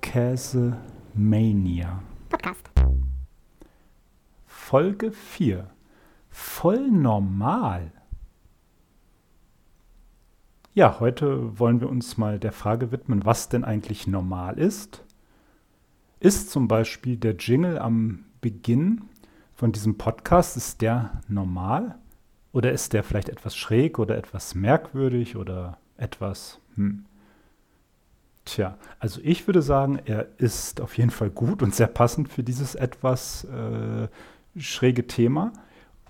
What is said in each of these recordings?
Käsemania. Podcast. Folge 4. Voll normal. Ja, heute wollen wir uns mal der Frage widmen, was denn eigentlich normal ist. Ist zum Beispiel der Jingle am Beginn von diesem Podcast, ist der normal? Oder ist der vielleicht etwas schräg oder etwas merkwürdig oder etwas, hm. Tja, also ich würde sagen, er ist auf jeden Fall gut und sehr passend für dieses etwas äh, schräge Thema.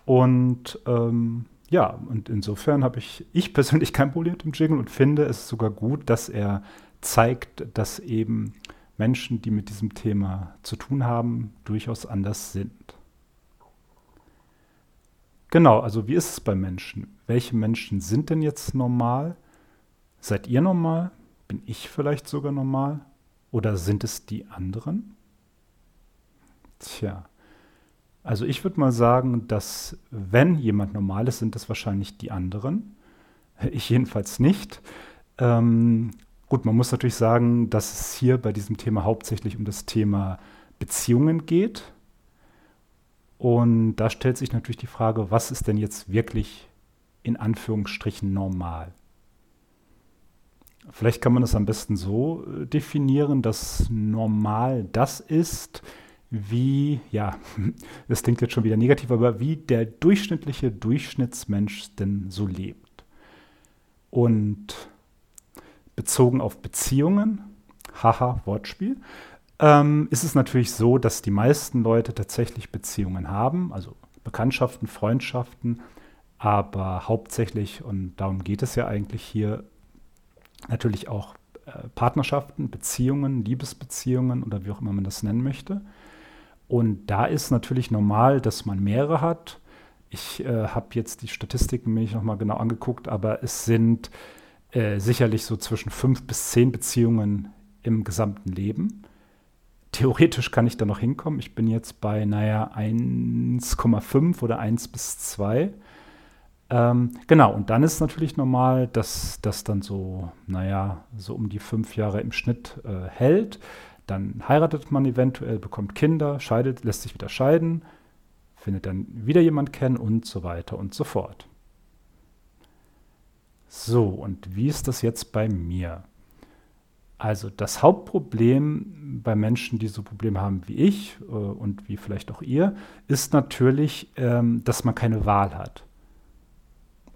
Und ähm, ja, und insofern habe ich, ich persönlich kein Problem mit dem Jingle und finde es sogar gut, dass er zeigt, dass eben Menschen, die mit diesem Thema zu tun haben, durchaus anders sind. Genau, also wie ist es bei Menschen? Welche Menschen sind denn jetzt normal? Seid ihr normal? Bin ich vielleicht sogar normal? Oder sind es die anderen? Tja, also ich würde mal sagen, dass wenn jemand normal ist, sind das wahrscheinlich die anderen. Ich jedenfalls nicht. Ähm, gut, man muss natürlich sagen, dass es hier bei diesem Thema hauptsächlich um das Thema Beziehungen geht. Und da stellt sich natürlich die Frage, was ist denn jetzt wirklich in Anführungsstrichen normal? Vielleicht kann man es am besten so äh, definieren, dass normal das ist, wie, ja, das klingt jetzt schon wieder negativ, aber wie der durchschnittliche Durchschnittsmensch denn so lebt. Und bezogen auf Beziehungen, haha, Wortspiel, ähm, ist es natürlich so, dass die meisten Leute tatsächlich Beziehungen haben, also Bekanntschaften, Freundschaften, aber hauptsächlich, und darum geht es ja eigentlich hier, natürlich auch äh, Partnerschaften, Beziehungen, Liebesbeziehungen oder wie auch immer man das nennen möchte. Und da ist natürlich normal, dass man mehrere hat. Ich äh, habe jetzt die Statistiken mir nochmal genau angeguckt, aber es sind äh, sicherlich so zwischen fünf bis zehn Beziehungen im gesamten Leben. Theoretisch kann ich da noch hinkommen. Ich bin jetzt bei, naja, 1,5 oder 1 bis 2. Ähm, genau, und dann ist es natürlich normal, dass das dann so, naja, so um die fünf Jahre im Schnitt äh, hält. Dann heiratet man eventuell, bekommt Kinder, scheidet, lässt sich wieder scheiden, findet dann wieder jemand kennen und so weiter und so fort. So, und wie ist das jetzt bei mir? Also das Hauptproblem bei Menschen, die so Probleme haben wie ich äh, und wie vielleicht auch ihr, ist natürlich, ähm, dass man keine Wahl hat.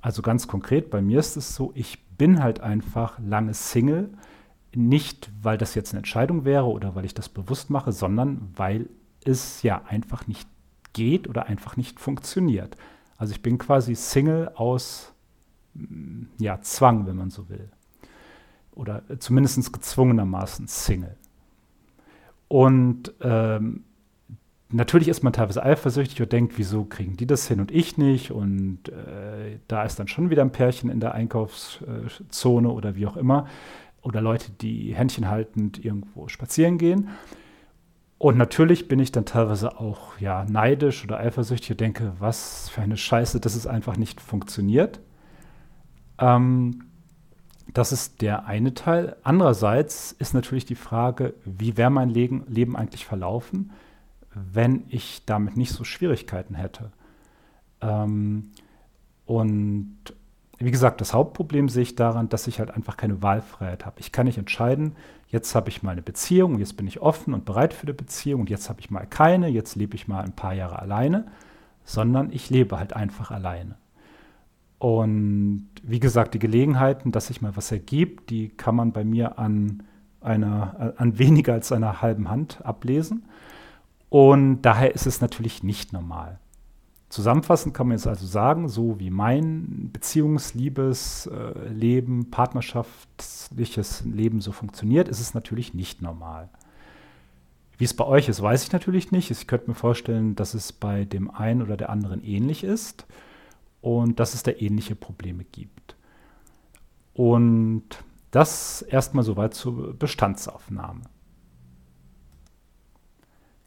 Also ganz konkret, bei mir ist es so, ich bin halt einfach lange Single. Nicht, weil das jetzt eine Entscheidung wäre oder weil ich das bewusst mache, sondern weil es ja einfach nicht geht oder einfach nicht funktioniert. Also ich bin quasi Single aus mm, ja, Zwang, wenn man so will. Oder zumindest gezwungenermaßen Single. Und ähm, natürlich ist man teilweise eifersüchtig und denkt, wieso kriegen die das hin und ich nicht? Und äh, da ist dann schon wieder ein Pärchen in der Einkaufszone oder wie auch immer. Oder Leute, die Händchen haltend irgendwo spazieren gehen. Und natürlich bin ich dann teilweise auch ja, neidisch oder eifersüchtig und denke, was für eine Scheiße, dass es einfach nicht funktioniert. Ähm, das ist der eine Teil. Andererseits ist natürlich die Frage, wie wäre mein Leben eigentlich verlaufen, wenn ich damit nicht so Schwierigkeiten hätte. Ähm, und wie gesagt, das Hauptproblem sehe ich daran, dass ich halt einfach keine Wahlfreiheit habe. Ich kann nicht entscheiden, jetzt habe ich mal eine Beziehung, jetzt bin ich offen und bereit für eine Beziehung und jetzt habe ich mal keine, jetzt lebe ich mal ein paar Jahre alleine, sondern ich lebe halt einfach alleine. Und wie gesagt, die Gelegenheiten, dass sich mal was ergibt, die kann man bei mir an einer, an weniger als einer halben Hand ablesen. Und daher ist es natürlich nicht normal. Zusammenfassend kann man jetzt also sagen, so wie mein Beziehungsliebes-Leben, partnerschaftliches Leben so funktioniert, ist es natürlich nicht normal. Wie es bei euch ist, weiß ich natürlich nicht. Ich könnte mir vorstellen, dass es bei dem einen oder der anderen ähnlich ist und dass es da ähnliche Probleme gibt. Und das erstmal soweit zur Bestandsaufnahme.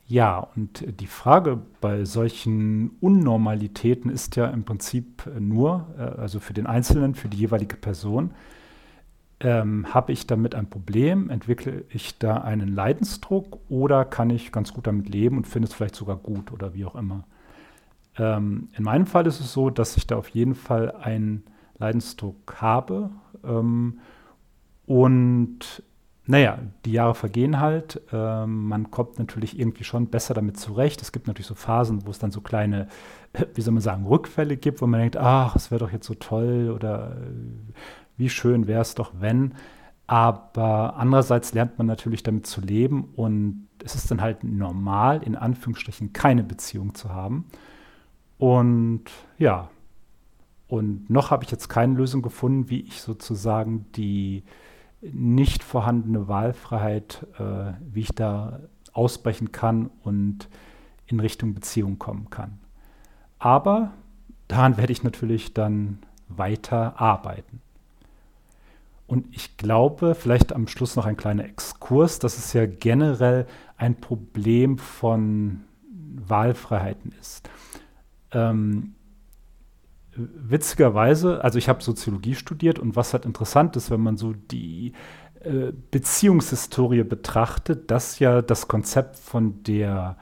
Ja, und die Frage bei solchen Unnormalitäten ist ja im Prinzip nur, äh, also für den Einzelnen, für die jeweilige Person, ähm, habe ich damit ein Problem? Entwickle ich da einen Leidensdruck oder kann ich ganz gut damit leben und finde es vielleicht sogar gut oder wie auch immer? Ähm, in meinem Fall ist es so, dass ich da auf jeden Fall einen Leidensdruck habe. Ähm, und naja, die Jahre vergehen halt. Ähm, man kommt natürlich irgendwie schon besser damit zurecht. Es gibt natürlich so Phasen, wo es dann so kleine, wie soll man sagen, Rückfälle gibt, wo man denkt, ach, es wäre doch jetzt so toll oder äh, wie schön wäre es doch, wenn. Aber andererseits lernt man natürlich damit zu leben und es ist dann halt normal, in Anführungsstrichen keine Beziehung zu haben. Und ja, und noch habe ich jetzt keine Lösung gefunden, wie ich sozusagen die nicht vorhandene Wahlfreiheit, äh, wie ich da ausbrechen kann und in Richtung Beziehung kommen kann. Aber daran werde ich natürlich dann weiter arbeiten. Und ich glaube, vielleicht am Schluss noch ein kleiner Exkurs, dass es ja generell ein Problem von Wahlfreiheiten ist. Ähm, witzigerweise, also ich habe Soziologie studiert und was halt interessant ist, wenn man so die äh, Beziehungshistorie betrachtet, dass ja das Konzept von der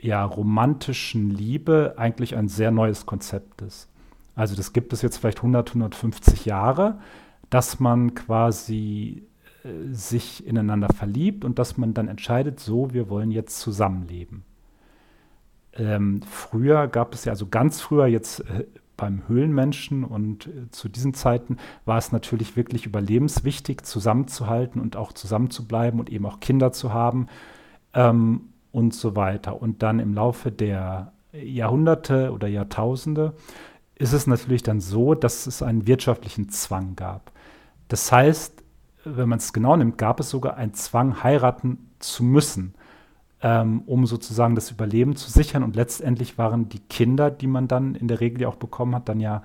ja, romantischen Liebe eigentlich ein sehr neues Konzept ist. Also das gibt es jetzt vielleicht 100, 150 Jahre, dass man quasi äh, sich ineinander verliebt und dass man dann entscheidet, so, wir wollen jetzt zusammenleben. Ähm, früher gab es ja, also ganz früher, jetzt äh, beim Höhlenmenschen und äh, zu diesen Zeiten war es natürlich wirklich überlebenswichtig, zusammenzuhalten und auch zusammenzubleiben und eben auch Kinder zu haben ähm, und so weiter. Und dann im Laufe der Jahrhunderte oder Jahrtausende ist es natürlich dann so, dass es einen wirtschaftlichen Zwang gab. Das heißt, wenn man es genau nimmt, gab es sogar einen Zwang, heiraten zu müssen ähm, um sozusagen das Überleben zu sichern. Und letztendlich waren die Kinder, die man dann in der Regel ja auch bekommen hat, dann ja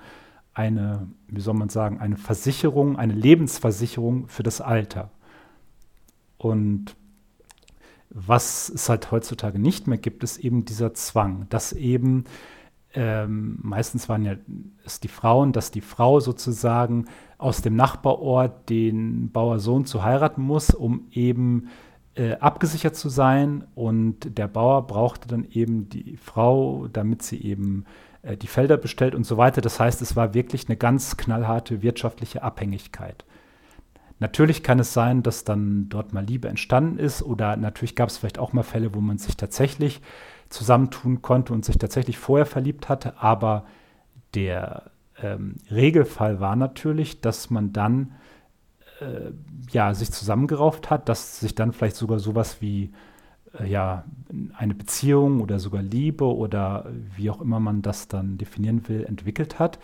eine, wie soll man sagen, eine Versicherung, eine Lebensversicherung für das Alter. Und was es halt heutzutage nicht mehr gibt, ist eben dieser Zwang, dass eben ähm, meistens waren ja es die Frauen, dass die Frau sozusagen aus dem Nachbarort den Bauersohn zu heiraten muss, um eben äh, abgesichert zu sein und der Bauer brauchte dann eben die Frau, damit sie eben äh, die Felder bestellt und so weiter. Das heißt, es war wirklich eine ganz knallharte wirtschaftliche Abhängigkeit. Natürlich kann es sein, dass dann dort mal Liebe entstanden ist oder natürlich gab es vielleicht auch mal Fälle, wo man sich tatsächlich zusammentun konnte und sich tatsächlich vorher verliebt hatte, aber der ähm, Regelfall war natürlich, dass man dann äh, ja, sich zusammengerauft hat, dass sich dann vielleicht sogar sowas wie äh, ja, eine Beziehung oder sogar Liebe oder wie auch immer man das dann definieren will, entwickelt hat.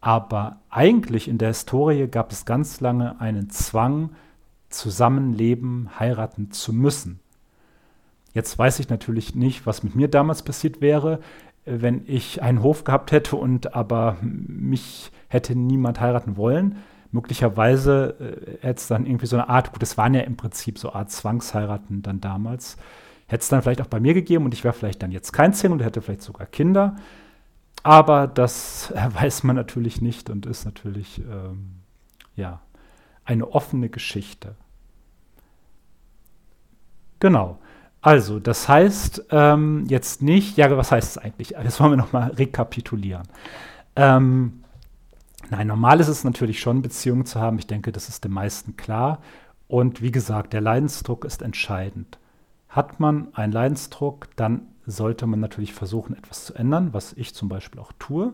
Aber eigentlich in der Historie gab es ganz lange einen Zwang, zusammenleben, heiraten zu müssen. Jetzt weiß ich natürlich nicht, was mit mir damals passiert wäre, äh, wenn ich einen Hof gehabt hätte und aber mich hätte niemand heiraten wollen möglicherweise äh, hätte es dann irgendwie so eine Art, gut, das waren ja im Prinzip so eine Art Zwangsheiraten dann damals, hätte es dann vielleicht auch bei mir gegeben und ich wäre vielleicht dann jetzt kein Single und hätte vielleicht sogar Kinder. Aber das weiß man natürlich nicht und ist natürlich, ähm, ja, eine offene Geschichte. Genau. Also, das heißt ähm, jetzt nicht, ja, was heißt es eigentlich? Das wollen wir nochmal rekapitulieren. Ähm, Nein, normal ist es natürlich schon, Beziehungen zu haben. Ich denke, das ist den meisten klar. Und wie gesagt, der Leidensdruck ist entscheidend. Hat man einen Leidensdruck, dann sollte man natürlich versuchen, etwas zu ändern, was ich zum Beispiel auch tue.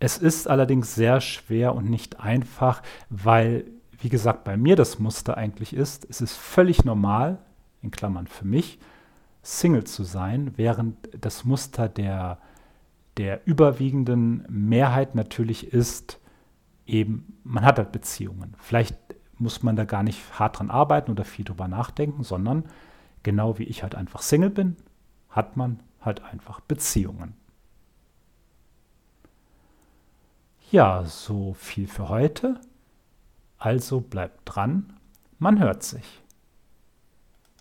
Es ist allerdings sehr schwer und nicht einfach, weil, wie gesagt, bei mir das Muster eigentlich ist, es ist völlig normal, in Klammern für mich, Single zu sein, während das Muster der der überwiegenden Mehrheit natürlich ist, eben, man hat halt Beziehungen. Vielleicht muss man da gar nicht hart dran arbeiten oder viel drüber nachdenken, sondern genau wie ich halt einfach Single bin, hat man halt einfach Beziehungen. Ja, so viel für heute. Also bleibt dran, man hört sich.